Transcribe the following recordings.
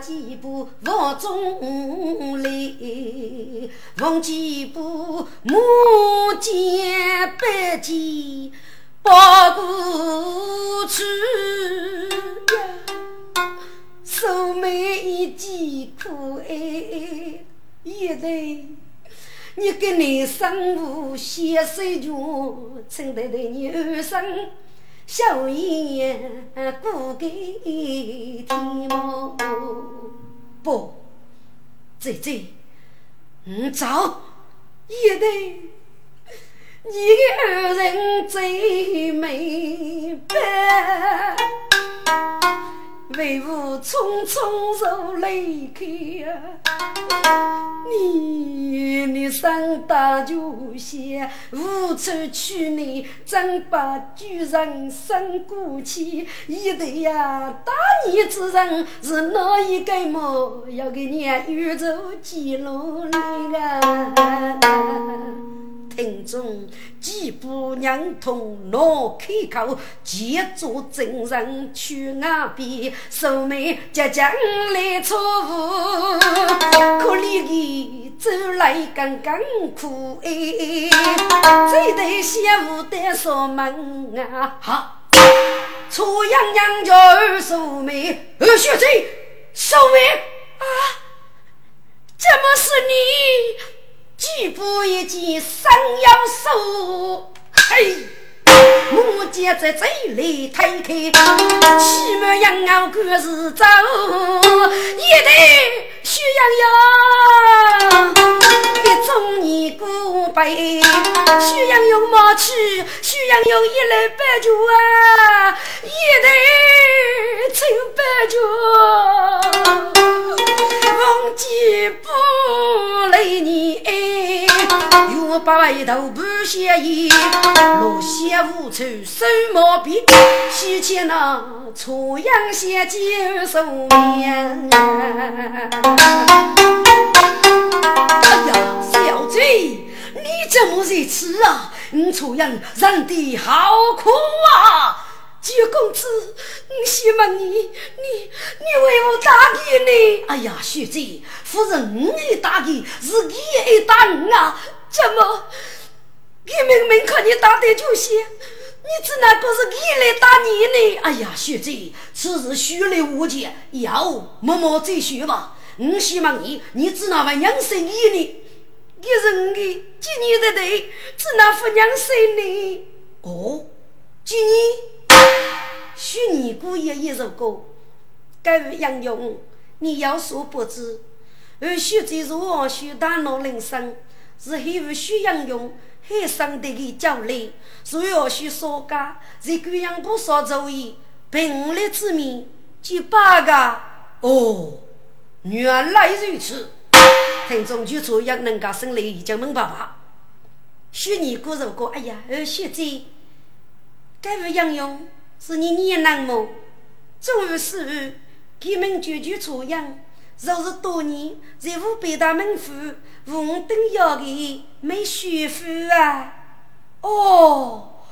几步房中来，逢几步马肩背肩抱过去呀，素眉一记可爱，一对。你给你生父写水卷，称得对你二生笑颜过给天梦。不，姐姐，你走，也得你的二人最美白，为父匆匆受离开。你你上大就些，无处去你，真把巨人生过去？一对呀，大你之人是哪一个么？要给你宇宙记录里啊！听众，几步娘同闹开口，借做真人去那边，素妹家将来错误，可怜的走来刚刚苦哎，这对媳妇得锁门啊！好，楚阳阳叫二素妹，二学姐，素妹啊，怎么是你？几步一见生要手，嘿，木剑在嘴里推开，西门羊羔可是走，一对徐羊羊，一中年古辈，徐羊羊冒去，徐羊羊一来白酒啊，一对青白酒。忘记不来你爱，又把一头不写意，落血无处收毛病，西去那初阳先接受面。哎呀，小贼，你怎么如此啊？你初阳人的好苦啊！九公子，我希望你，你，你为我打给呢？哎呀，学姐，夫人，你打给是你也打我啊？怎么？你明明看你打的就行，你只能够是你来打你呢？哎呀，学姐，此事虚来无解，要默默再学吧。我希望你，你只能为娘生你呢？你是我今年的对，只能扶娘生呢？哦，今年。许你姑爷一首歌，该位杨勇，你有所不知，而许这是王许大闹人生，是还为许杨勇还生的个教练，所以要许说家，在贵阳不少主意，平日之面几百个哦，原来如此，听众就这样能够生来已经明白吧？许你姑如果哎呀，而许这该位杨勇。是你年难么？终于死后，他们句句出样。若是多年在五百大门府，红灯要给没学府啊！哦，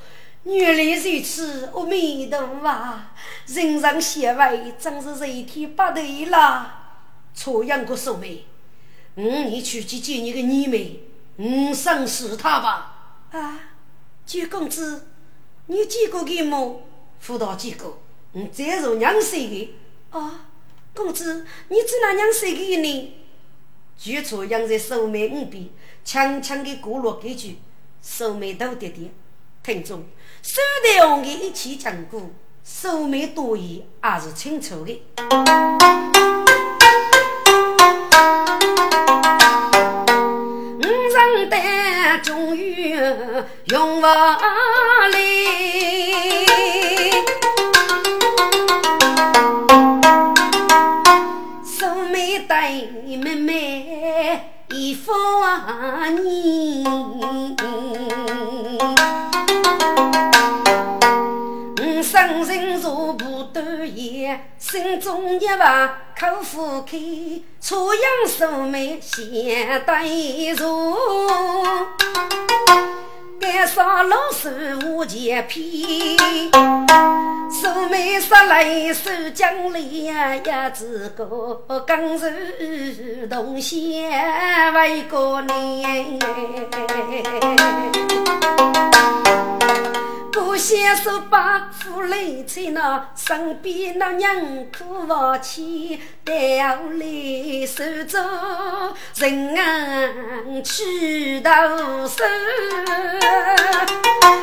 原来如此，阿弥陀佛啊！人上显位，真是人天不对了。出样个所谓，嗯，你去去见你个女妹，嗯，赏识她吧。啊，九公子，你见过他么？辅导见过，你再做娘谁的？啊，公子，你只拿娘谁的呢？举出养在手眉五边，强强的过落几句，手眉头点点，听众，手台红的一起讲过，手眉多言还是清楚的。五人丹终于用不你，我生人如不多言，心中一万口腹开，初阳素眉先对坐。干啥老师无钱骗，素眉杀来手将呀，一只个刚柔同心为个人。不先手把夫来催那身边那娘苦抱起，带我来手中人去到手。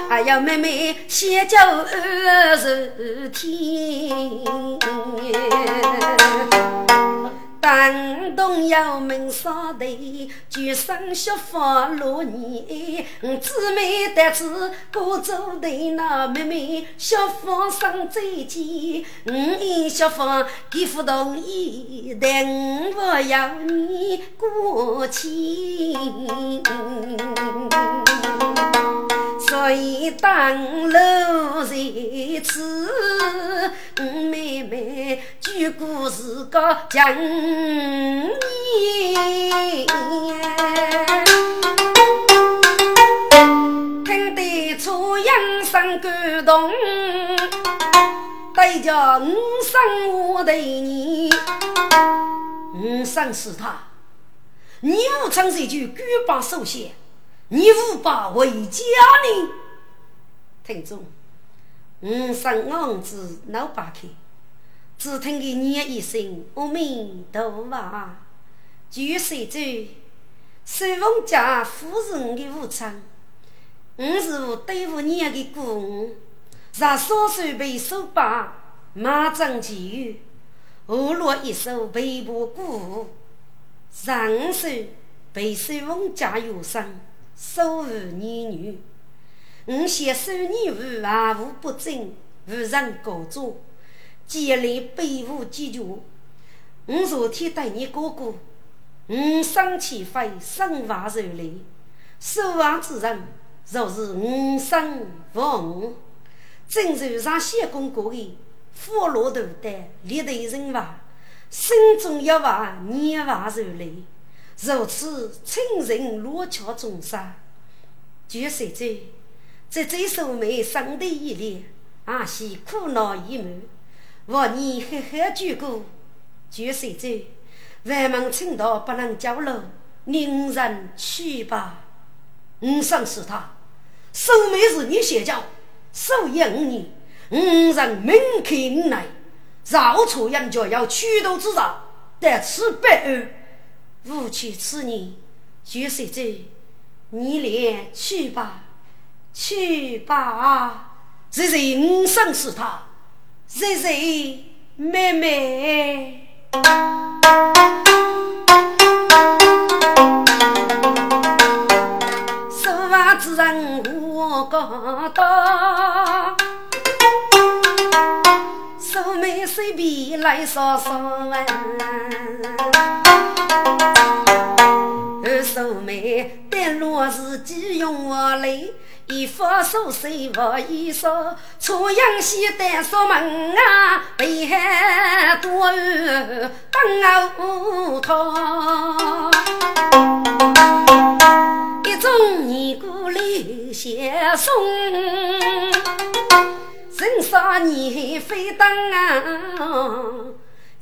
哎呀，妹妹先叫二十天。当东要门上头，就生血发落年。姊妹得知过走的那妹妹，小芳生再见。我小芳给不同意，但我要你过亲。所以当楼在此，故事个讲你，听得初阳生感动，对叫五生我对你，五生是他，你母唱这句举把手写。你无把为家呢？听众，五声昂子老八开，只听个念一声阿弥陀佛，就随着随风家夫人的无常，我是我对付你的故，让双手被手把马掌起雨，二落一手背部鼓，上手被随风家有伤。守护女女，我携手女妇万物不争，无人告状，建立北武基础。我昨天对你哥哥，我生起飞，生娃受累，守望之人若是我生亡，正如上谢公过的佛罗头戴立对人娃，心中一娃念娃受累。如此亲人落桥中杀，就谁知这这首美生的一脸，阿西苦恼一满。我你呵呵鞠躬，就谁知万门青道不能交流，宁人去吧。五生是他，守美是你写教，守业五年，五人明开五内，绕出人就要取刀之上，得此百二。无妻此年，就随着你俩去吧，去吧。日日五生是他，日日妹妹。说话之人我讲到，说妹随便来说说二叔妹，但若是己用我来，一副手谁不一说？初阳西单锁门啊，北海多雨等我逃。一种尼姑来相送，人少你非等啊。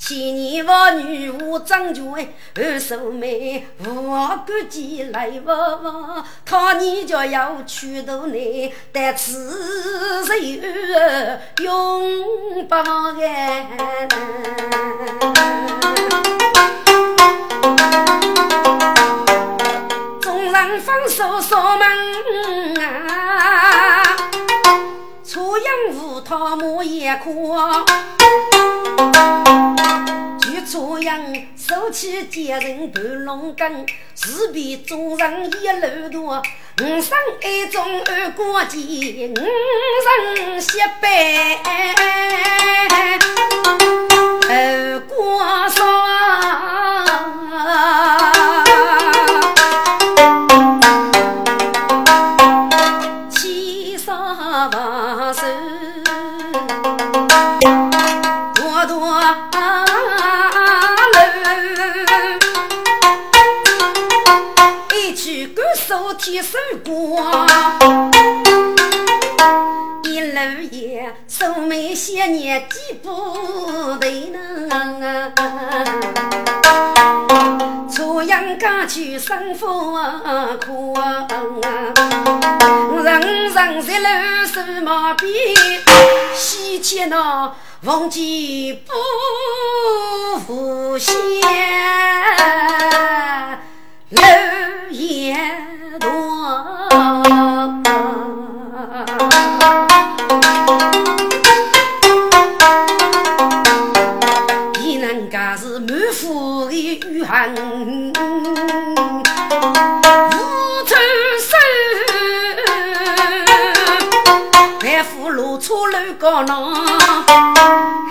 千年妇女无长权，二叔妹无管几来不不，他你就要去度你，但此谁永不忘哎。众人放手锁门啊，初阳无他莫也哭。朝阳手起接人盘龙根，势必众人一路多。五生爱中二过节，五人惜悲二过双，生活苦，人人在路手马鞭，西街那逢见不复现，路也多。雨寒，无高浪，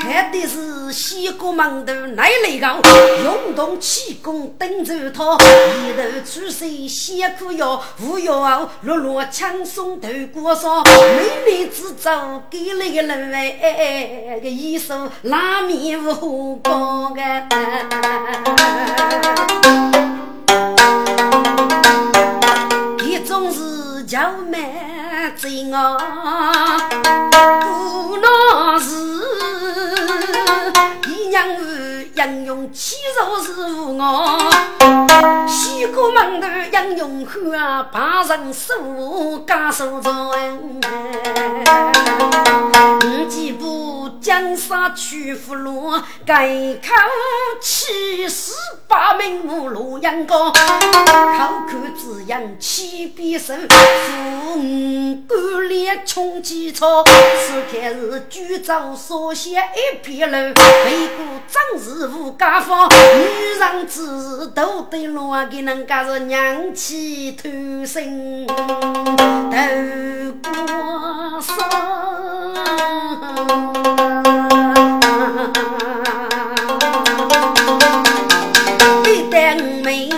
还得是西国门头来雷高，运动气功登州套，一头出水先苦药，无药落落轻松头过烧，美女制造给那个人哎，个一手拉面无光个。一种是叫满嘴啊，不闹事。一娘儿应用气肉是无我，西过门头应用后啊，把人手加手中。五几步江山去福禄，改口七十八名目录阳高，口口之言气必胜，父母干练穷基草，此刻是举招所写一片楼，为国将士无家法，女人之事都得乱，给人家是娘气偷生头过生。一代美，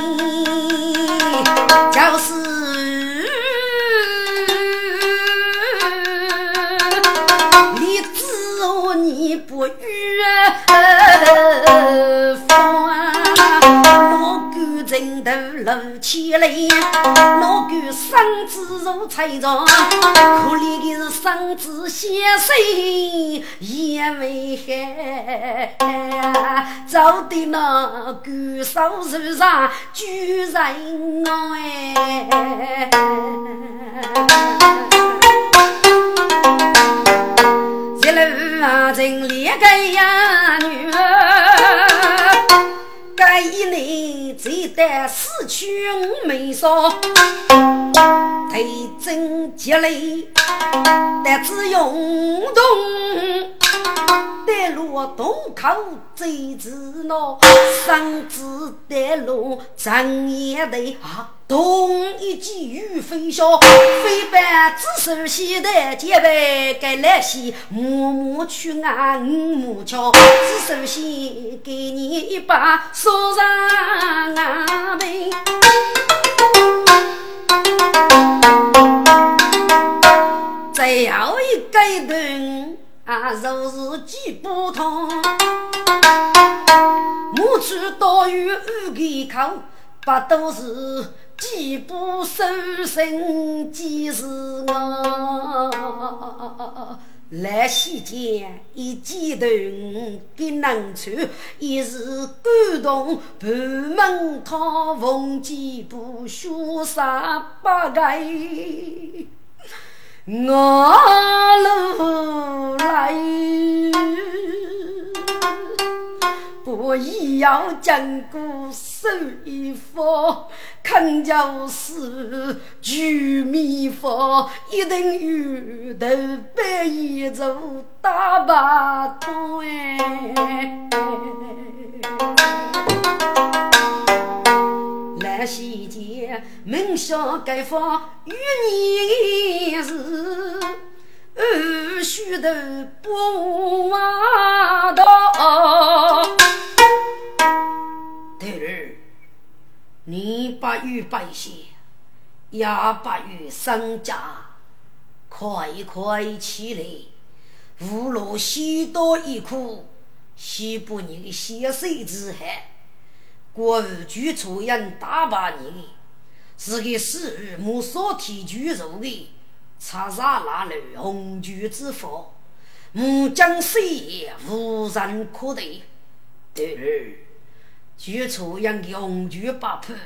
头露起来，老狗身子如彩妆，可怜的是身子先生也没害，走的那狗手手上居人哎，一路啊，真烈个呀女儿。该一年只得四去五没少，头真积累，但只用动。带路洞口走子闹，生子带路长夜的啊，东一季雨飞小，飞班只手携带结伴该来西，默默去俺五木桥，只手携给你一把锁上俺门，最后一个人。啊，若是记不通，母猪多于二个口，不都是记不收身即是我。来西间一记头给能穿，一时感动半门他逢几不学三八个。我路来，我亦要经过手一方，看就是聚米方，一定鱼头白一走大把汤哎。来西街，门下盖房，与你是须头不忘道。头儿，你不与百姓，也不与商家，快快起来！无论许多一苦，西不你血水之海。国务局出人大把你，是个是木所提举入的，查杀那路红军之佛，木将岁月无人可敌。对儿，举出养的红军八婆，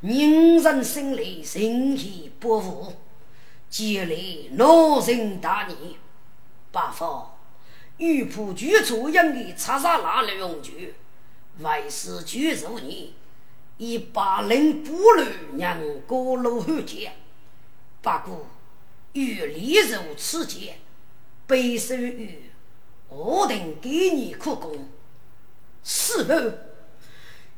人人心里心气不服，积累恼人大逆，八方欲破举出养的查杀那路红军，为是举入你。以八人步路让过路后见，不过与李如此间，背受于我等给你苦功。事后，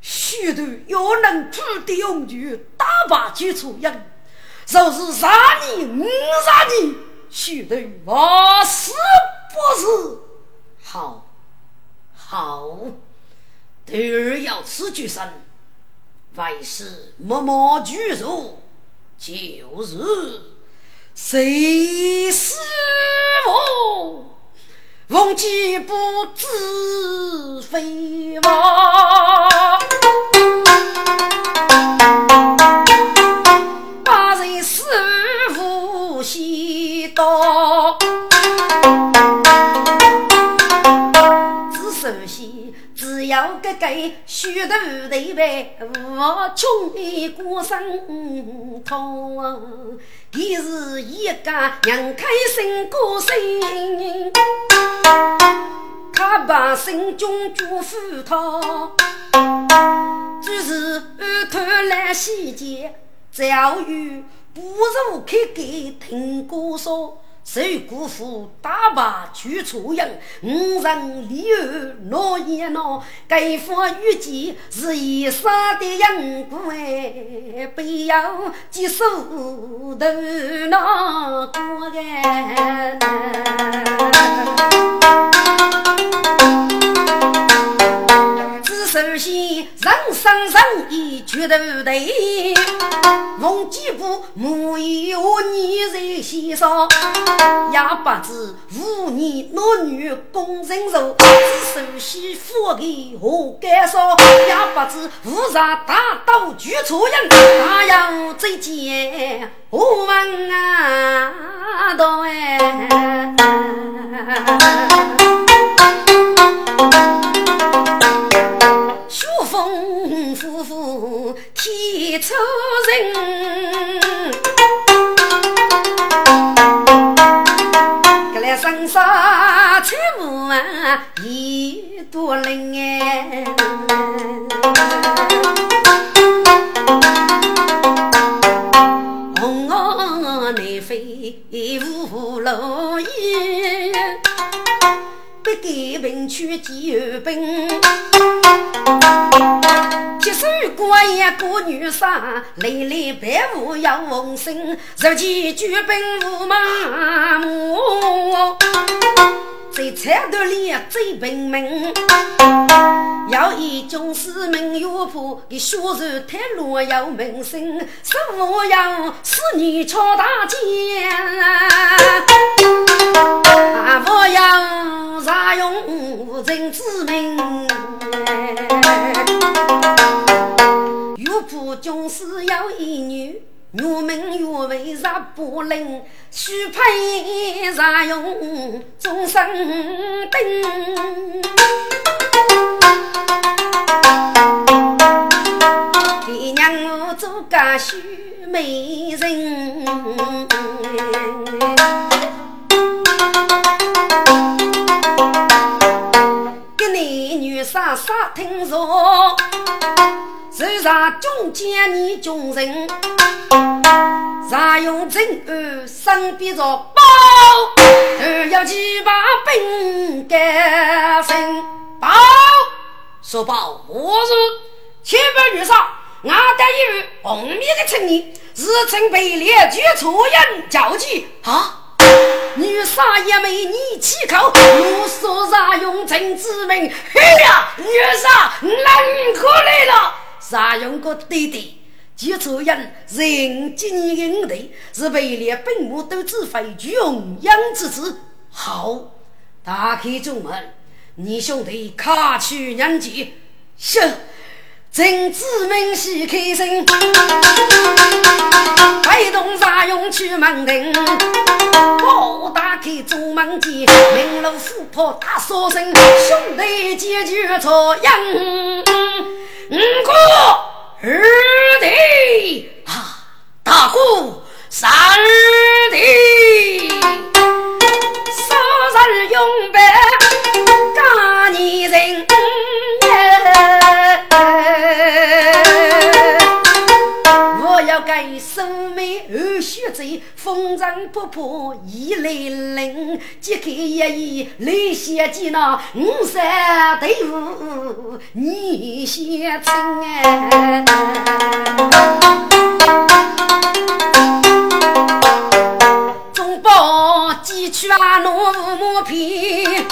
许多要能土的勇举大把举出人，就是杀你五杀你，许多我死不是好，好，第二要此举身。为是默默居住，就是谁是我，忘记不知非吗，要个个虚头对白，我穷的过生痛。他是一个人开心过生，他把心中祝福他，只是偷来细节，教育不如开给听歌说。受辜负，大把去出人，五人里儿闹一闹，该发预计是一杀的人骨哎，不要接受头脑过哎。首先，人生人意决斗对，逢几步莫有你在心上，也不知妇女男女共承受，只首先夫给何干说，也不知无啥大刀举错人，大要再见我问啊，道哎。秋风呼呼天初人，格来生杀财物啊一多人哎，红袄内飞无路。不给兵去几二兵，铁手过一个女杀，累累白雾要逢生，如今举兵无麻木，在菜刀里最平民。要以军士们有谱，给血肉太落要门生，什么要是你敲大剑，我要啥用人之命？有谱军师要一女，越门越为啥不灵？须配啥用终身兵？爹娘我做个秀美人，给你女婿啥听说？手上中间你穷人，常用正案身边着包，二要七八本干身包。说报我是千百女杀，俺得一位红面的青年，日称被列举出人交际啊！女杀一枚你起口，我说啥用真之名？嘿呀，女杀难可来了！啥用个弟弟？举出人人精英的，是被列本母都指挥穷养之子。好，打开中门。你兄弟卡去年纪，是陈子明喜开心，挥动茶用去门庭，我打开朱门前，明路虎婆大说声，兄弟解决朝阳，五哥二弟啊，大哥三弟，少人永别干你人。妹二血贼，风尘仆仆一来临，揭开一页泪写几那五山队伍你先称哎，中报几曲啊，怒目片。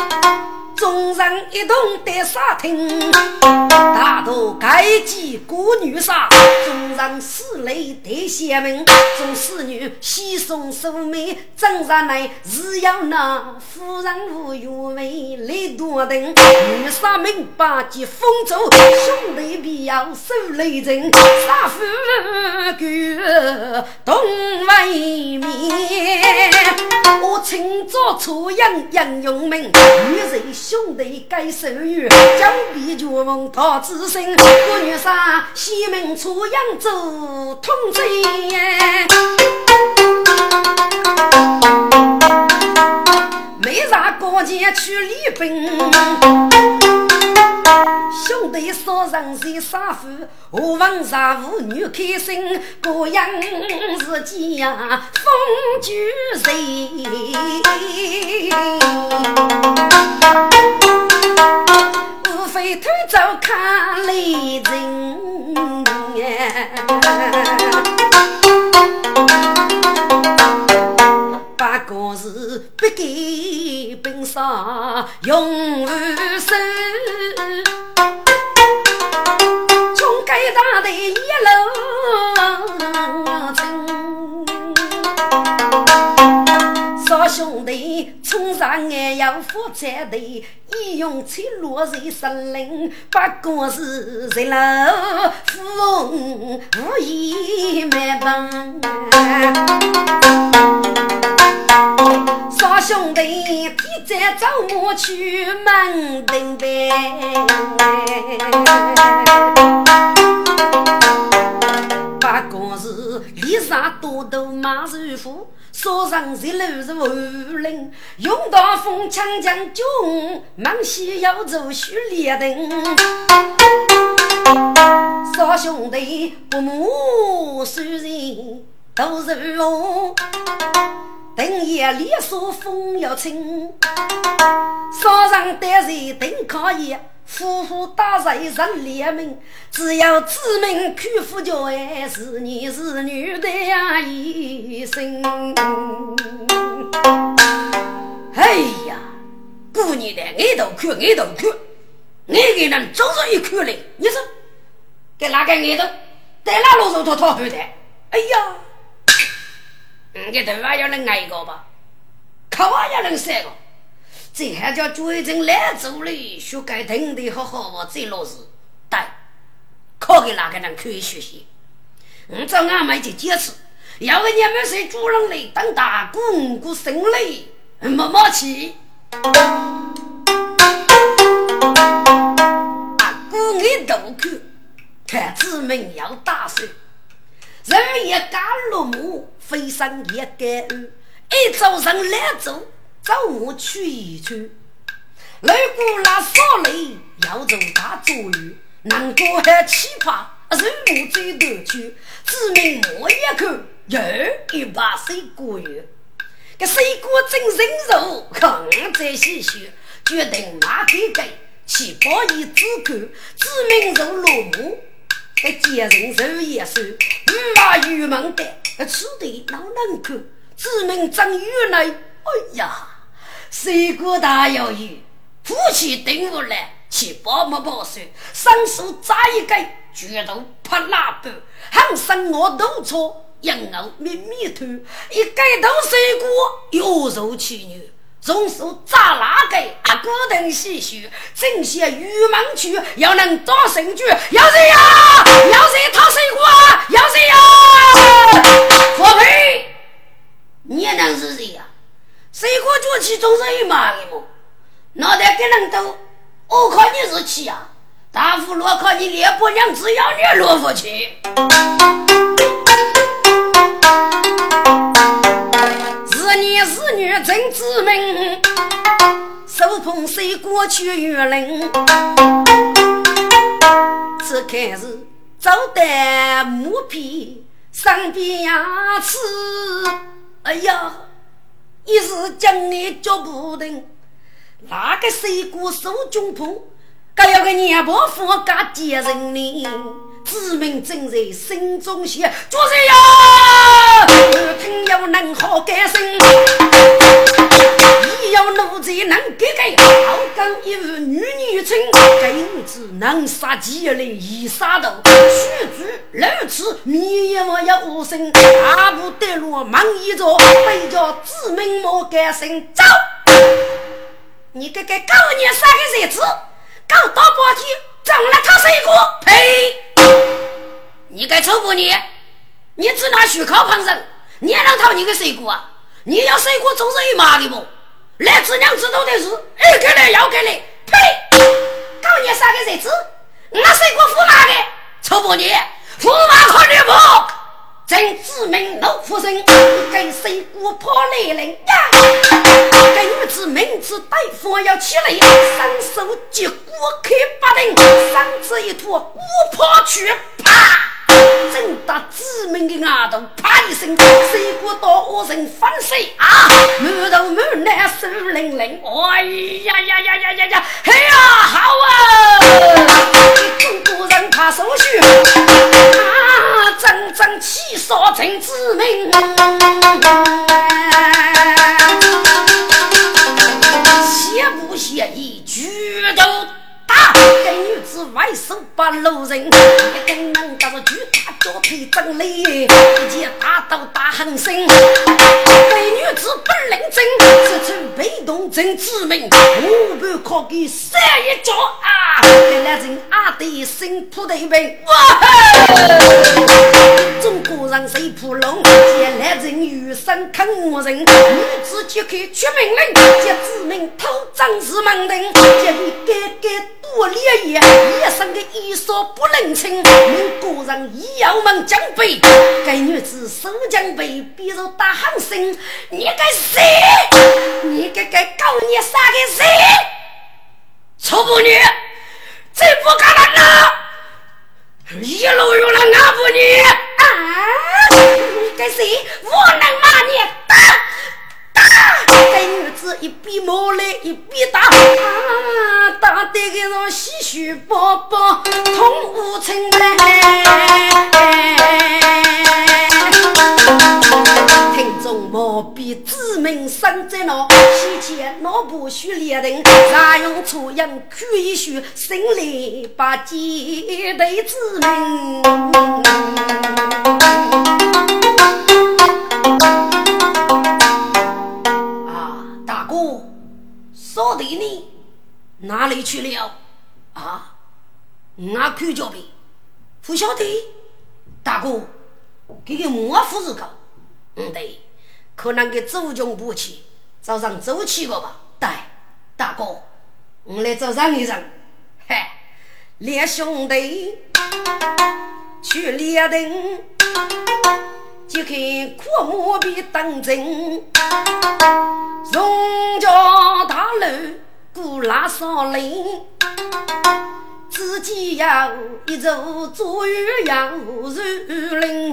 众人一同得杀听，大都该记孤女杀。众人死泪得谢门，众侍女喜送素梅，正上来只要那夫人无余味来多等。女杀明白即风走，兄弟必要受雷震。杀夫哥东为面，我请做出杨杨永明，女人。兄弟该手语，将笔绝梦他自身。我女杀西门出扬州通贼，没啥过节去礼宾。兄弟说人是杀夫，我问杀妇女开心，各样是家风聚人，无非偷走看雷人。个是不给本上永无声。从该大的一路少兄弟冲上岸要负责的，义勇去落在森林，八个字在楼富翁无意没帮。少兄弟，提着走马去门庭呗。八个字，脸上多多马如虎，手上一路是武林，勇打风枪将军，忙西要走徐连登。少兄弟，不母虽人都是龙。等夜里说风要清，早上得人等考验，呼呼打人人联名，只要知名去夫教哎，是男是女的呀一生。哎呀，姑娘的爱头看爱头看，哪个人就是一看嘞？你说给哪个爱头？在哪路上头讨好的？哎呀！你个头发要能挨个吧，口啊要能三个，这还叫追正来做嘞？学该听的好好我这老师，对，考给哪个人可以学习？我找俺们去坚持，要个你们谁主人嘞？当大姑姑生嘞，没默契。阿姑你都去，看子们要打水。人也干落木，飞上一杆岸，一早上来走，走我去一去。如果那少雷要走大作雨，难过还奇葩，人木最多去，只名摸一口，又一把水果园。这水果真人肉，看这些血，决定马给给，七八一只狗，只名肉落木。这奸人手也手，五马玉门的，吃的老难看。知名张玉来，哎呀，水果大有余，夫妻顶不来，七八没保守，双手扎一个，拳头拍喇叭，喊声我都错，羊肉面面头，一盖头水果，又肉气女，从手扎拉给啊，鼓灯细许，正些玉门去，要能打胜局，要谁呀？要谁讨谁过？要谁呀？佛配，你能是谁呀？谁过崛起总是一马的么？脑袋给人都，我靠你是气呀！大夫若靠你烈婆娘，只要你落不去。是你是女真知名，手捧水果去玉林，只看是走得木皮上边牙齿，哎呀，一时将你脚不停，那个水果手中捧，该要个年伯夫家接人呢。知名正在心中写，主人呀，听有能好改声，一有奴才能改改，好刚一日女女情，根子能杀鸡来一杀头，须知如此，面也莫要无声，大步得路忙一着，背着知名莫改声走。你这个狗年三个日子，搞大半天，种了他水果，呸！你该臭不你？你只拿虚考旁人，你能讨你个水果啊？你要水果总是有麻的不？来自娘知道的事，二给来要给来，呸！搞你啥个日子？那水果驸马的，臭不你？驸马可你不？正子名老夫人，跟水果跑来人呀！跟女子名字大夫要起来，伸手接过开八定，上子一拖，我跑去，啪！正打子民的额头，啪一声，水果到我人翻水啊！满头满脸湿淋淋，哎呀呀呀呀呀呀！嘿呀，好啊！中国人怕手续啊，真正气杀成子民，邪不邪意，举头。跟女子外手把路人，根能打着巨大脚腿真累，一剑打到大横身。跟女子本领真，此处被动真致命，我不可给闪一脚啊！来来人阿对新铺的兵，哇！中国人谁扑龙？见来人余生看我人，女子揭开出命令，接指命偷张氏门庭，接你改改多烈焰，一身的衣裳不能清。你个人一样要门将背，该女子手江北，比如大喊声。你该谁？你该该告你杀个谁？臭妇女，这不可能呢？一路用了俺妇女啊！你该谁？我能骂你打打！该女子一比毛来一比打啊！打得个人唏嘘宝宝痛无情听众莫比知名生在脑，西前脑部须猎人，常用粗音可以学，心里把几对知名。说的你哪里去了？啊，我看脚背，不晓得，大哥，给个莫夫子搞。嗯，对，可能给周军不去，早上周去过吧？对，大哥，我来找上一人。嘿，列兄弟去列阵，揭开阔木壁当真，荣家大楼古拉少林，自己要一座坐月要如林。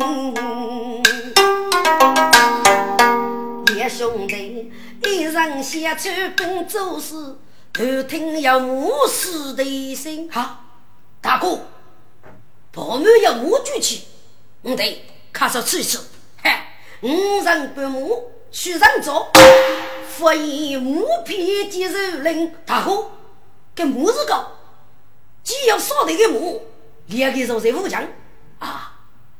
两兄弟，一人先出奔走时，偷听有母狮的声。好，大哥，保姆要母举起，我得开始吃一吃。五人半母去人做，佛以母皮接受令。大哥，跟母子搞，既要少的个母，两个肉在武将啊，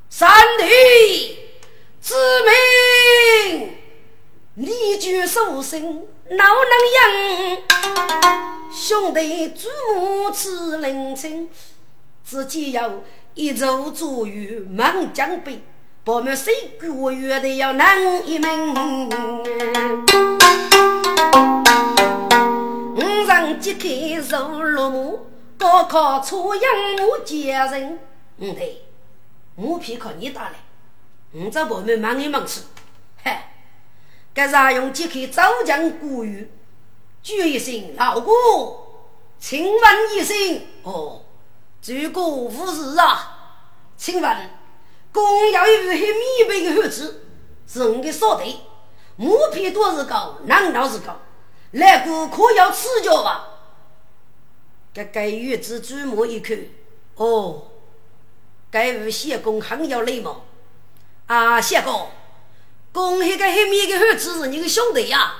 三弟。子明，你举手声哪能养？兄弟祖母此人情，自己要一走坐于满江北，不瞒谁个月的要难一门。五上揭开入落幕，高考出阳母接人。嗯对，我偏靠你打来，我这不瞒忙一忙去。嗨。该啥用揭开早将古语，举一声老姑，请问一声哦，这个无事啊？请问公要有黑米白的孩子，是我的少队，木皮多是高，难道是高？来个可要赐教吧？该该玉子注目一看，哦，该位谢公很有礼貌啊，谢公。公那个黑面的孩子是你的兄弟呀？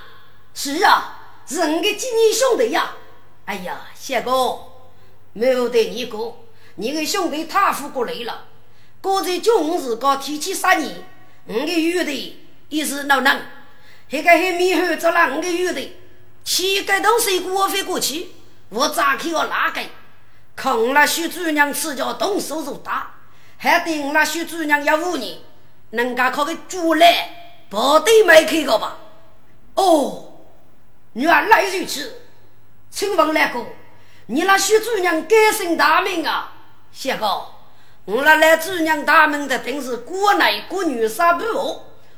是啊，是你的几年兄弟呀？哎呀，谢公，没有对你哥，你的兄弟太富过来了。哥在军事高提起杀你，我的兄弟也是老能。那个黑面孩子让我的兄弟，七个都是过飞过去，我咋去要哪个？看那许主娘吃叫动手就打，还定那许主娘要五年，人家靠个猪来。部队没开过吧？哦，原来如此。请问来哥，你那许主娘改姓大名啊？谢哥，我那来主娘大名的定是国内国女三部，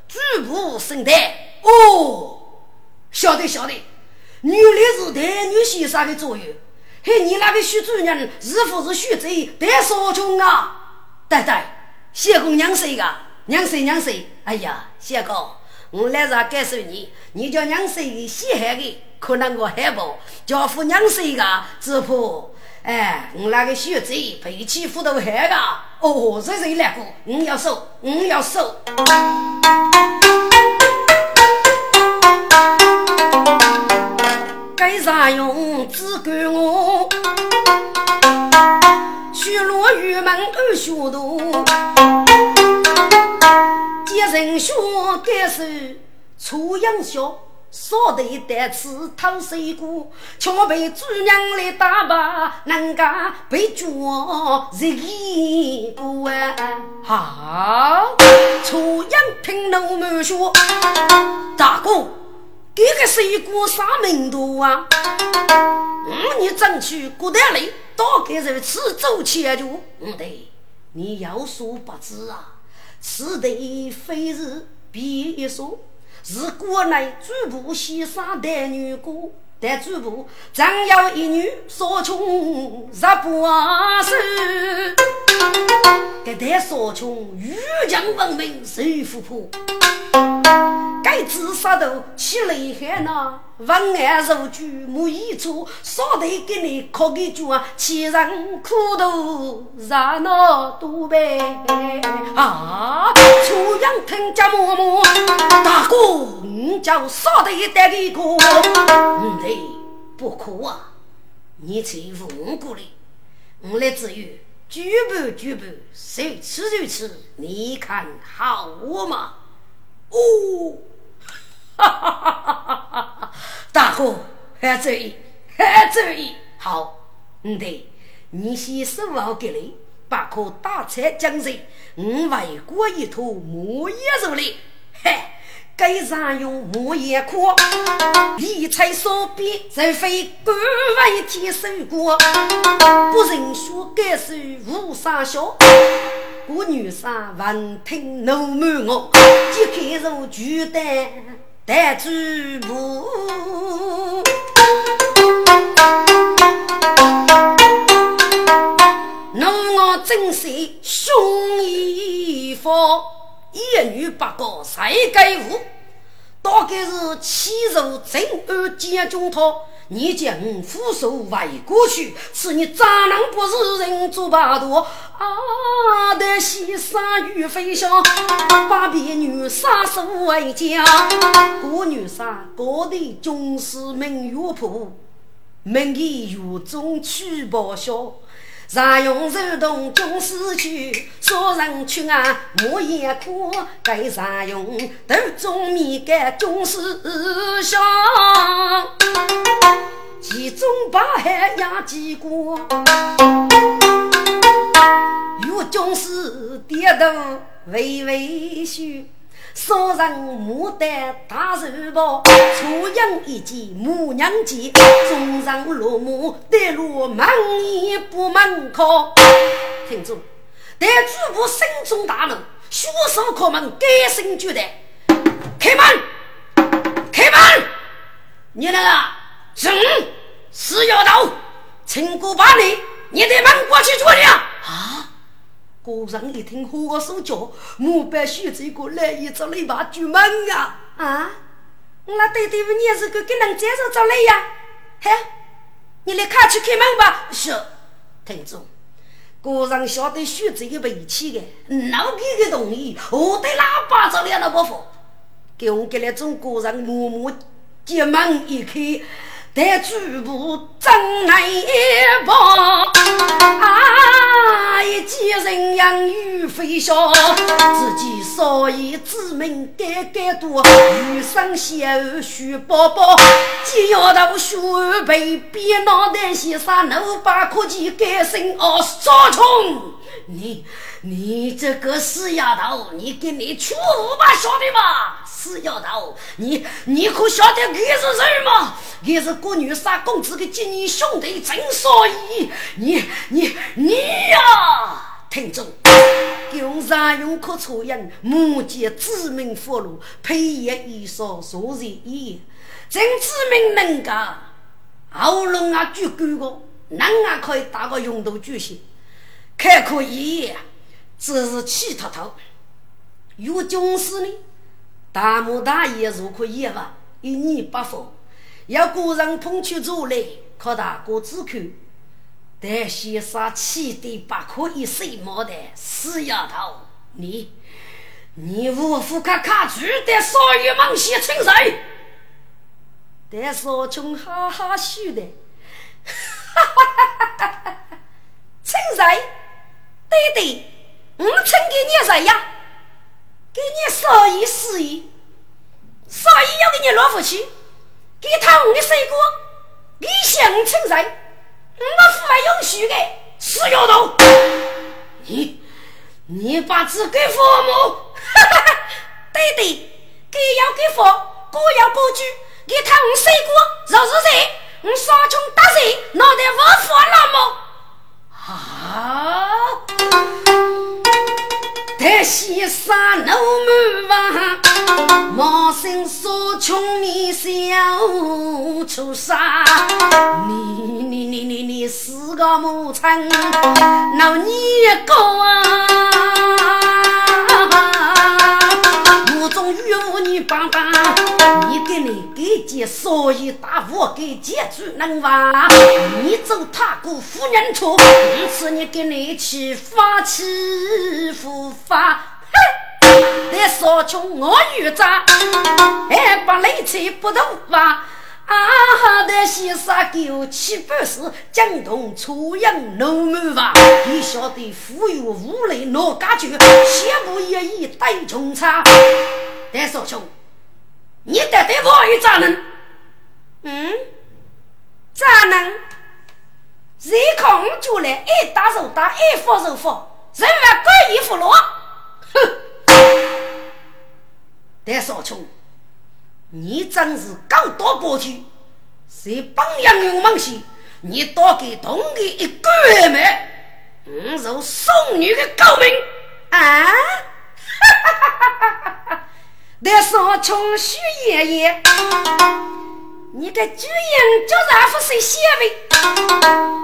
主部姓戴。哦，晓得晓得，原来是戴女先生的作用。嘿，你那个许主娘是否是许贼戴少琼啊？对对，谢公娘谁个？娘谁娘谁？哎呀，谢哥，我来这告诉你，你叫娘谁稀罕的，可能我害怕；叫夫娘谁个，只怕哎，我那个小贼被欺负都害个。哦，这是两个，我要收，我要收。该啥用只管我，去落玉门二学徒。一人学该是初阳小，少得单吃偷水果，却被主娘来打吧，人家被抓一个啊！好，初阳听奴们说，大哥，这个水果啥名堂啊？嗯，你争取过得来，大概是吃走千脚。嗯，对，你有所不知啊。此地非是别说，是国内主部先生的女歌，但主部常有一女少穷十八岁，这代少穷欲强闻名受富婆，该自杀的起厉害呢。文案如句没一错，少得给你考个卷，其人苦读热闹多呗。啊，初阳听家嬷嬷，大哥，你叫少得一带个个，嗯对，不哭啊，你才问过来，我来自于举办举办，谁吃就吃，你看好我吗？哦。哈哈哈哈哈！大哥，还注意，还注意，好，嗯对，你先收好给你，把颗大菜将人，我为过一头木叶肉嘞，嘿，该上用木叶壳，理财烧饼，除非官为天收过，不认输该是无上小。我女生闻听怒骂我，揭开如巨蛋。待主母，侬我正是兄义父，一女八个谁该无？大概是欺辱正安将军他。你将俯首为过去，是你咋能不是人做把舵？啊！的西山雨飞翔，把别女杀死为将。国女杀，高的军师明月谱，明月雨中取报笑。常用手动军师去，说人去啊莫也苦，该常用头中米干军师香，其中把海压几锅，有军师跌头微微羞。少人牡丹大寿包，初阳一见母娘见，中上落马带路满衣不门口。听住，待主仆心中大怒，学手叩门，改声绝代，开门，开门！你那个人是要到，陈姑把你，你得门过去做了啊！果然一听火手叫，木板选这个来一只雷把举门啊！啊，我那对对不？你是个给人接受着雷呀？嘿，你来看去开门吧。是，听众，果然晓得选这个脾气的，老给个同意，我对喇叭着了那不服，给我给了种果然默默进门一开。待主仆争来报，啊！一见人养鱼飞笑，自己所以知名改改多，余生先后许宝宝，既要到学背，别脑袋先生六把科技改生哦，少穷你。你这个死丫头，你给你出五吧，晓得吗？死丫头，你你可晓得你是谁吗？你是郭女杀公子的结义兄弟曾所义。你你你呀！听着，用啥用可出人，目见知名俘虏，配业一说，昨日一夜，真知名能干，喉咙啊举高个，人啊可以打个用度举行，开可以。只是气滔滔，有军事呢，大模大爷如可以吧？一年八分，要个人捧起走来，靠大哥自看。但先生气得不可以睡毛的死丫头，你你无福可卡住的少爷忙些称谁？但少穷哈哈笑的，哈哈哈哈哈哈！称谁？对对。我称给你谁呀？给你少爷四爷，少爷要给你落福气，给他我的水果，你想称谁？我父爱永续的死丫头，你你把字给父母，对对，给要给佛，果要果举，给他我水果，若是谁，我上穷打谁，脑袋我佛了么？啊！在西山路满房，毛生说穷你小出杀，你你你你你是个母亲，闹你个啊！我中岳父你帮帮，你给你给姐所以大我给姐主能吧？你走他姑夫人处，因此你给你去发起复发，哼！得说穷我遇渣，还把雷吹不动吧？啊！的先生给我七八十，江东出洋农门房，你晓得富有无雷闹家具，千步一役对穷差。但少兄，你得对我有咋能？嗯？咋能？谁抗就来，爱打就打，爱服就服，人万管衣服落。哼！但少兄。你真是高多过去，谁帮养有梦想？你多给同的一个月没？我是送女的高明啊！哈哈哈哈哈哈！得上穷许爷爷，你个主人叫啥不是邪味？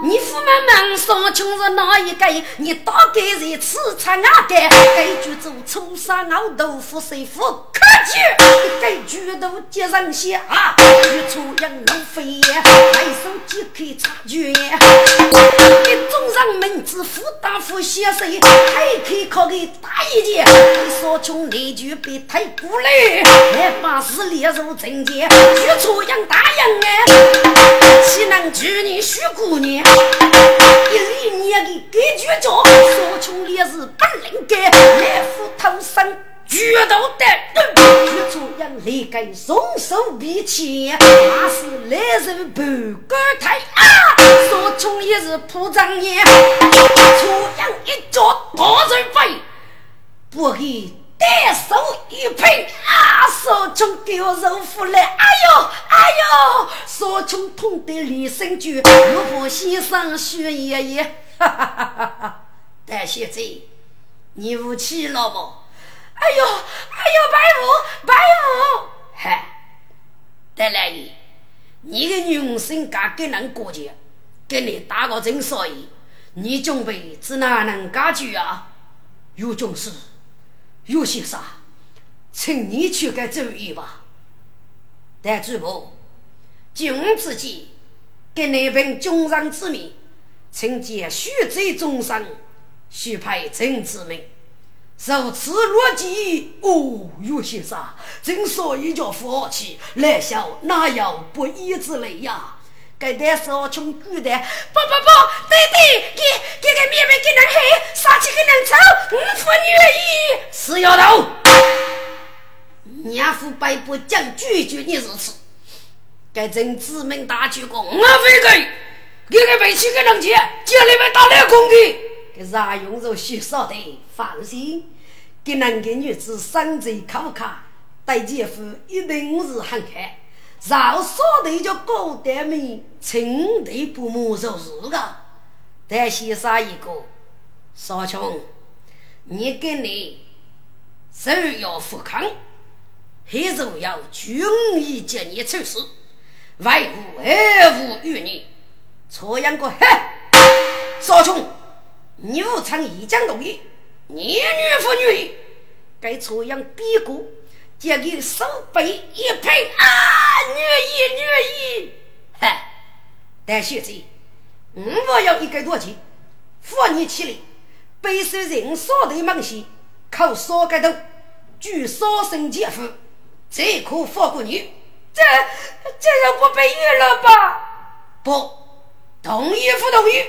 你父母门上穷是哪一个？你大概是吃茶牙干，该就做粗沙熬豆腐，谁服？看。去，该举头接上下，一出杨龙飞，来手即可察觉。一中上门子，富大夫先生，还可以考给大一件。说穷那句别太过来，还把事列入正界，一出杨大样哎，岂能娶你徐姑娘？一里年的给绝招，说穷烈士本领该，来斧头生。举头的盾，一出杨离开，双手比起，那是来人半个台啊！说穷也是铺张眼，出杨一脚大人飞，不给单手一拍啊！说穷丢肉腐来，哎呦哎呦！说穷痛得连声句，我婆先生血爷爷，哈哈哈哈哈！但现在你无气了吗？哎呦，哎呦，白虎，白虎，嗨，得来姨，你的女生敢跟人过节，给你打个针所以，你准备只哪能解决啊？有种事，有些啥，请你去个主意吧。但主播，就我自己给那份军上之命，请见徐州中山，徐派陈之命。如此逻辑，哦，岳先生，正所以叫福气，来笑哪有不义之类呀？该得少穷举的，不不不，对对，给给个妹妹给人黑，杀气给人抽，我不愿意。死丫头，娘夫白不讲，拒绝你如此。该真子门大鞠躬，我非给，给个背起给人接，接里面打来空的。让用着许少的放心，给男给女子生在考卡，待姐夫一定是很开。让少的就高德美，称得不莫受日个。但先杀一个，少穷，你跟你首要富康，还是要军医接你出事，维护爱护于你，这样个嘿，少穷。你无常一将同意，你女不女？该这样比过，借给手背一拍啊！女意女意，嗨！但现在我要一个多钱，扶你起来，背受人所的猛西，靠少个头，举少生姐夫，才可放过你。这这样不被冤了吧？不，同意不同意？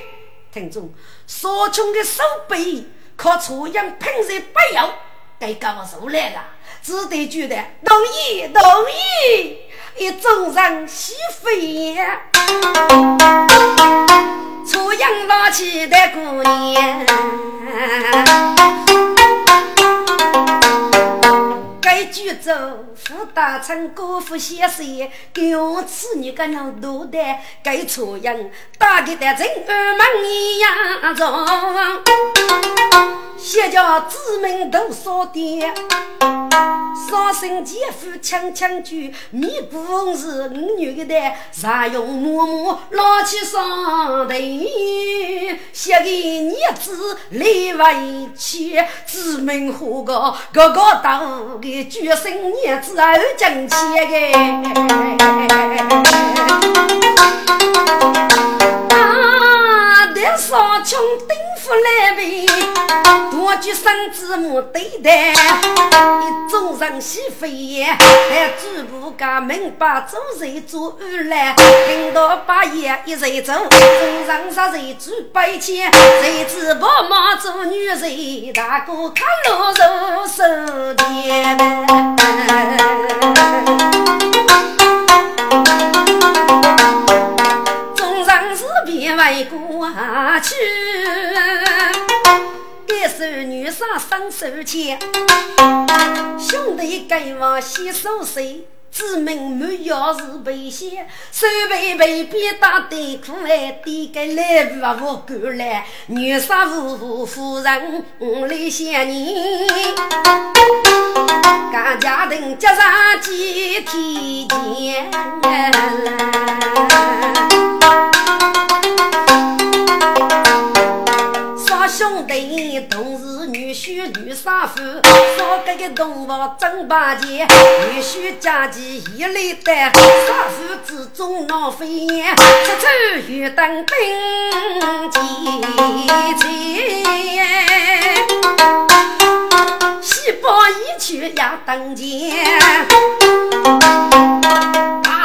听众。所穷的手背靠粗样喷射不要，该告诉来了，只得觉得同意同意，一众人喜飞呀，粗样拉起的姑娘。该举走富大成国富先生，给我吃你个老多的，该错样打给的正儿忙一样重，先叫子民都少点，少生姐夫强强举，米不是五女的，啥用默默拉起双腿，写给儿子来为妻，子民何个个个当个。举生年子儿争气个，啊，得少穷顶富来呗，多句生子母对待，一众人喜飞，还举步家门把做人做二来，听到半夜一人走，众人杀人举白钱，谁知不忙做女人，大哥看路如手电。为过去，给手女上伸手钱，兄弟该往洗手水。子民满腰是背血，手背被鞭打得苦哎，点个来不无干来，女杀无夫人来想你，干家庭接上几天见。双兄弟同是女婿女杀夫，少个个动物真八戒，女婿家鸡一类单，杀夫之中闹飞烟，出走欲当兵前西北一去要当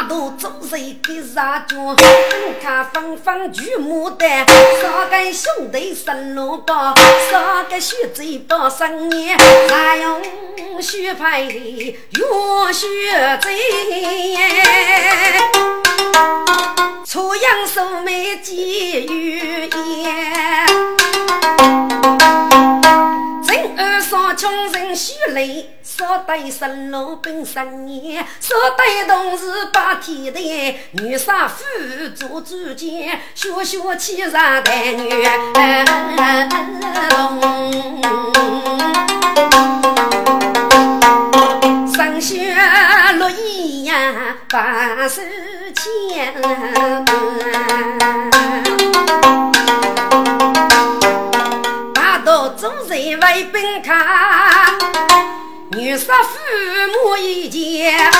剑。做人给杀猪，看风风举牡丹，杀个兄弟生萝卜，杀个血贼报生年，还用血牌用血贼，出阳寿眉几余言，人儿上穷人须泪。少得生老本生年，少得同事把天地，女杀夫做主见，学学气上待女龙，生血落衣呀，把手牵，道做人为本看。女杀父母一见，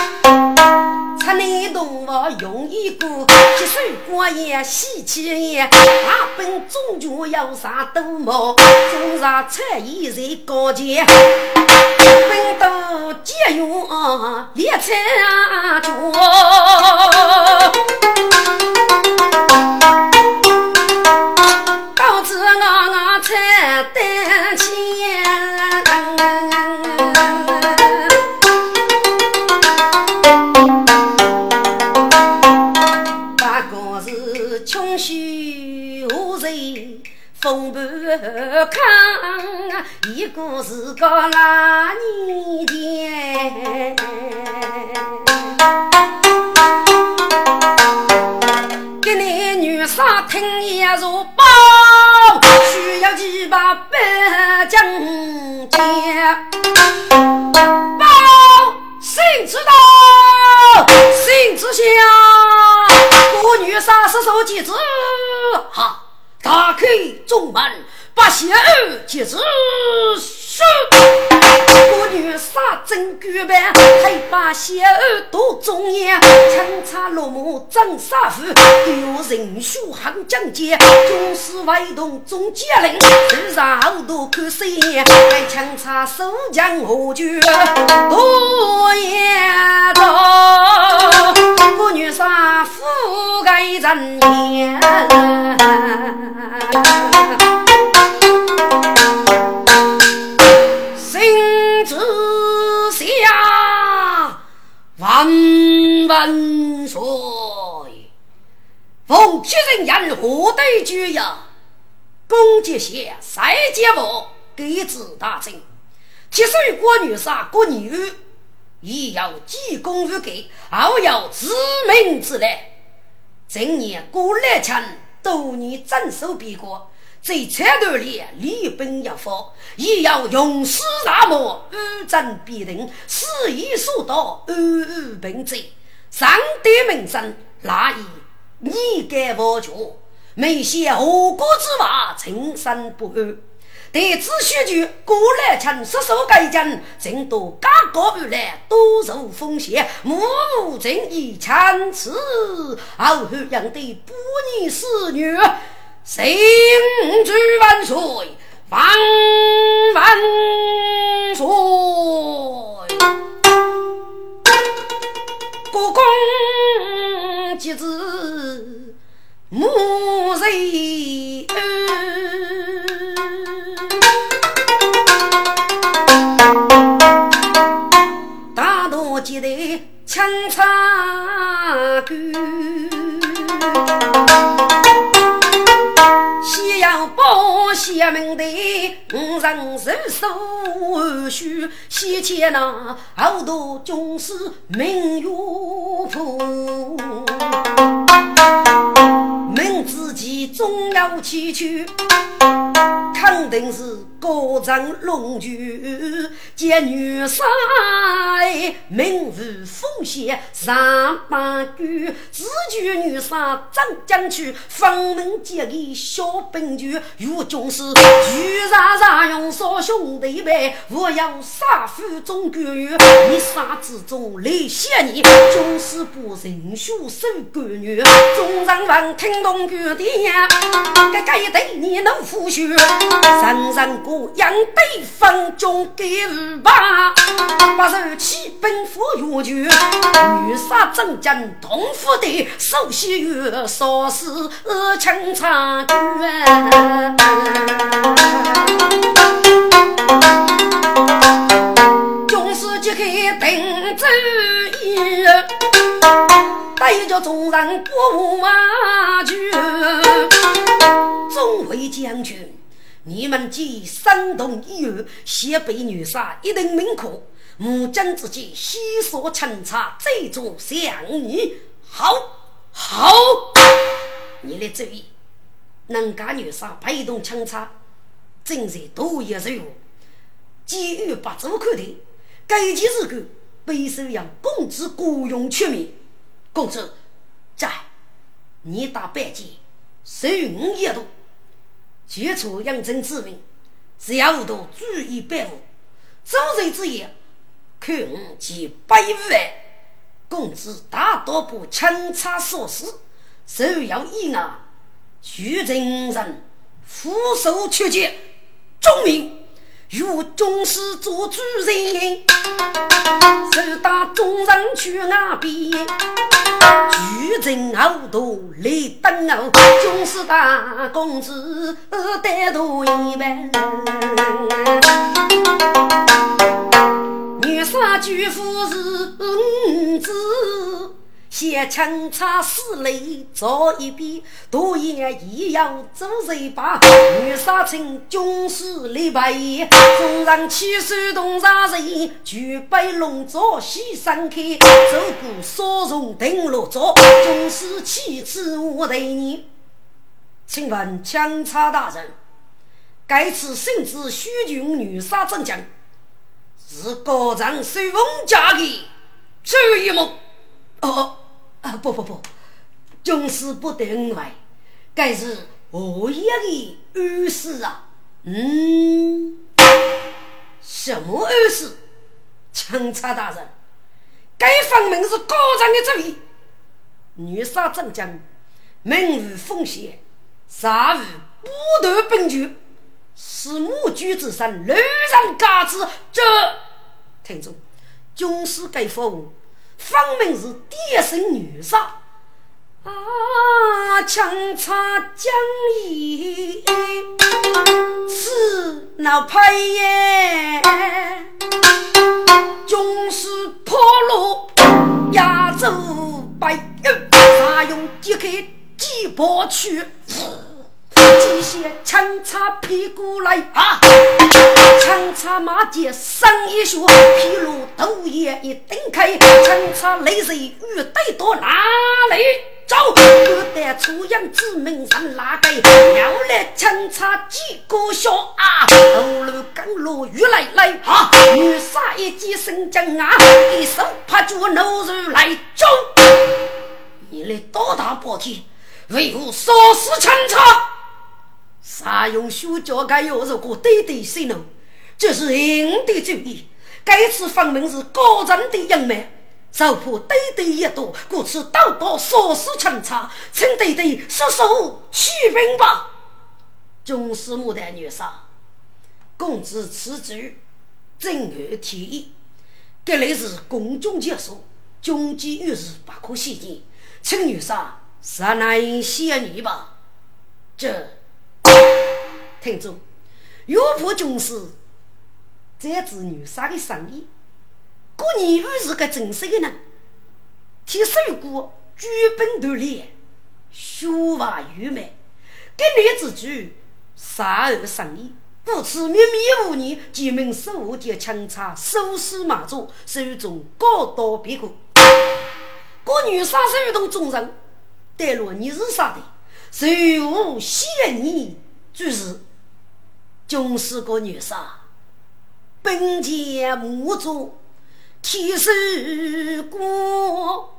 出内动物容易过，七岁过夜喜气也。大本中军要杀多毛，中上才艺在高见，本都节用列车脚，康，一个是个老年间，给你女婿听一如宝，需要几把白金剑，宝谁知道？谁知晓？我女婿是手几子？哈。打开中门，把邪儿接住。我女杀真绝版，还把邪儿夺中央，枪插落幕真杀夫，有人书行将解，军师外动总接令，日上后头看谁眼，来枪插守将何惧多言道，我女杀富盖人言。万岁！奉屈人言，何得居呀？公爵下，赛节目，给子大臣。七岁过女杀过女，亦要积功于给，后要自命之来。今年过来强，多年镇守边国。在战斗里，礼本要发，也要勇士大漠，安战必定，死意所到，安安平静。上帝名声，那以你该我绝，没些后果之话，情深不安。弟子学句，过来请失手改将，尽都家国而来，多受风险，目无正义，强持后后养的不义侍女。圣主万岁，万万岁！国公吉子母瑞大道接待枪插谢门的五人受手续，先前那好多军师名誉仆，明知其终要崎岖，肯定是。高长龙驹，见女婿名如风雪上八句，自举女婿张将去，方门接给小兵局，如军师举杀杀用杀兄弟们，我要杀父中官员，你杀之中雷血你，军师不认血受官女，众人闻听懂决定，该该对你能服血，人人过养对方中给五把，把手起兵赴越剧，女杀正将同府的首席月少时清茶卷，军师即刻定主意，带着众人过马去，众位将军。你们既生动一语，先被女杀一定命苦。母将之际，悉数清查，最终向你好好。你来注意，能干女杀被动清查，正在多一任务，机遇不足可的。该件事故必须让公子雇佣出面。公子在，你打半截，受五一度。接触养生之命，只要多注意保护。走人之言，看其百万工资大多不强差所施，首要意外，徐真人俯首求见，忠明由宗师做主人，受打众人去那边。举正好多来等候，军师大公子带头一班。女杀举夫是五子。先清茶四泪坐一边，多言亦要做谁把？女杀青军士立白眼，众人起手动杀人，举杯龙座喜散开，走过烧容定落座，军士起此我对你，请问清茶大人，该次圣旨许军女杀正将，是高长随风家的这一幕？哦。啊不不不，军师不得恩外，该是何爷的恩师啊！嗯，什么恩师？钦差大人，该方明是高长的主意。女杀正将，名如风险，杀无不得本局，是母举之身，乱人嘎子。这听众，军师该服务。分明是爹生女杀啊！强插将义，此闹派耶，军师破路，亚洲白，他用揭开击破去。机械枪插屁股来啊！枪插马蹄上一学，披露头也一顶开，枪插泪水雨带到哪里走？不得出洋之名上哪个？要来枪插几个小啊？头路刚落雨来来啊！女杀一记神将啊！一手拍住怒如来走！你来多大宝天？为何杀死枪插？啥用书教该要如果对对谁呢？这是应的主意。该次访问是高人的英明，受怕对对一多，故此刀刀杀死强差，请对对失手续兵吧。军师牡丹女杀，公子此举正合天意。这里是公众结束，军机遇事不可细见，请女杀杀难仙女吧。这。听众，岳父军师在子女杀的生意，过年又是个正式的人，替手过举本锻炼，学法愚昧，给女之举杀而生意，故此秘密无年，几名手无见强差，手施马祖，手中高刀别过。过女杀手同众人，待落你是啥的？谁无谢你？就是终是个女杀，本钱母族天师过。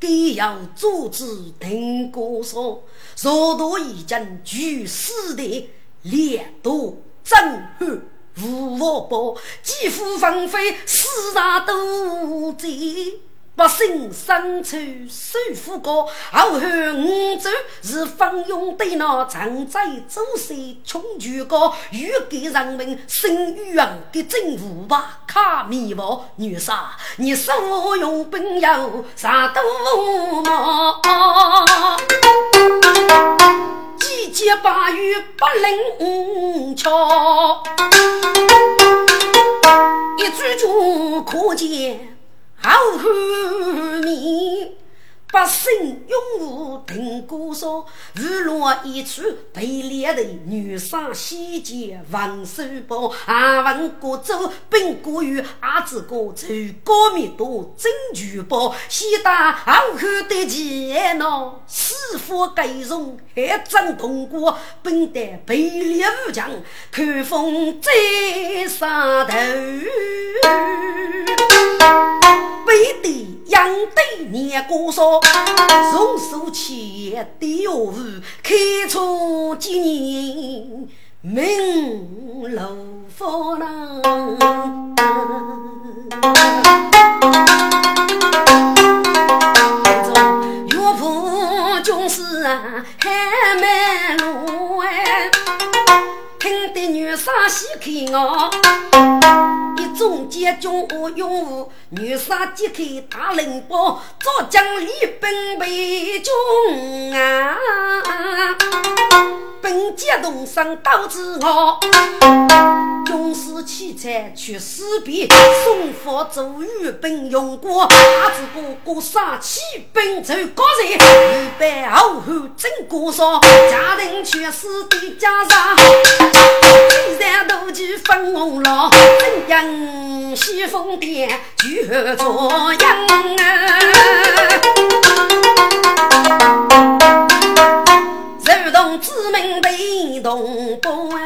更要阻止听歌说，若多已经举死的烈度震撼无法报，几乎芳菲四大都在。百姓生出首富高，后汉五洲是方用的那常在周岁穷举高，欲给人民生欲望的政府吧？卡米沃女杀，你所用本有啥多么？季节八月不灵巧，一句就可见。好汉面。百姓拥护听歌说，日落一处被猎的女杀西街王守宝，阿文国州本国与阿子国州高密多真聚宝，西大好汉的钱囊，师傅改容还真通过，本得被猎武将，看风再杀头。背地养对年过少，从手起的药物开出几年名楼房郎。女杀喜看我。中间中无用武，女杀揭开大领包，早将礼本为中啊！本节动身刀子我，军师器材去识别，送佛祖御本用过，阿子哥哥杀起本走高人，预备后后真过少，家庭全是的家上，然都去分红了，怎样西风殿就作样啊？如同知名被动不啊！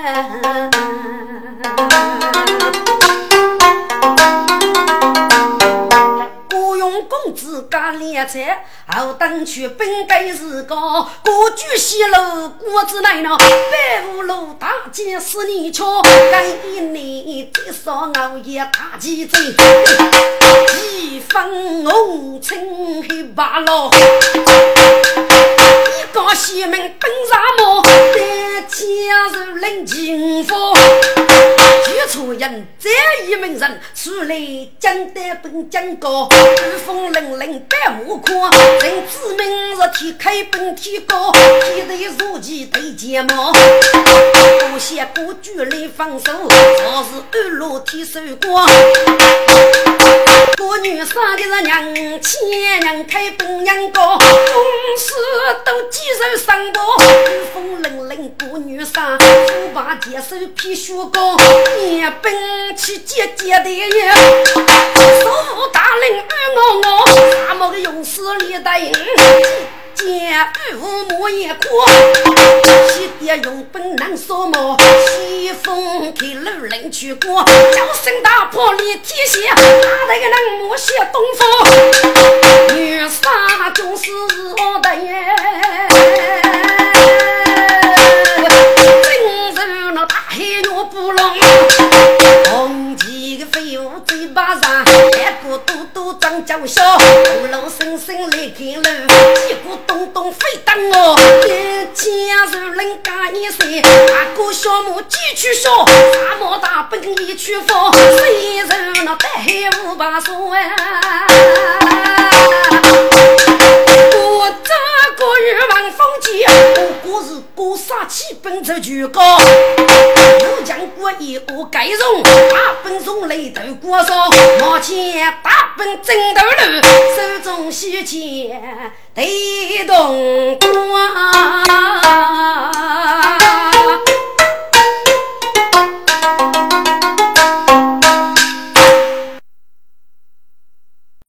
公子干敛财，后等去本该是个过居西路国子来了，白五路大街十年桥，干一年最少熬夜大几针，几分红尘黑八老。高西门奔沙漠，带家人领金佛。出人这一门人，出来江丹本江高，御风凛凛白木宽。人知明日天开本天高，天地如棋对睫毛。不写古句来放手，我是二路天守光。个女生的是娘亲，娘开本娘高，公司都接。一手上刀，威风凛凛过女杀，虎把剑手披雪高，一本起节节的呀，手舞大领与我我，沙漠的勇士李大英。见玉无莫言阔，西边用本难说么？西风开路人去过，叫声大破立天下，哪得个能莫写东方？女杀就是我的耶，红旗个飞舞嘴巴上，一个嘟嘟长脚小，五路声声来开路，一个。咚咚飞当哦，一家人人干一岁，大哥小母几去小，大毛大本一去放，谁人那带海五把手啊？我这个日望风急，我过是过杀气奔出巨高，武将过一个盖容，大本从雷头过上，马前大本正头路，手中西剑。雷动光。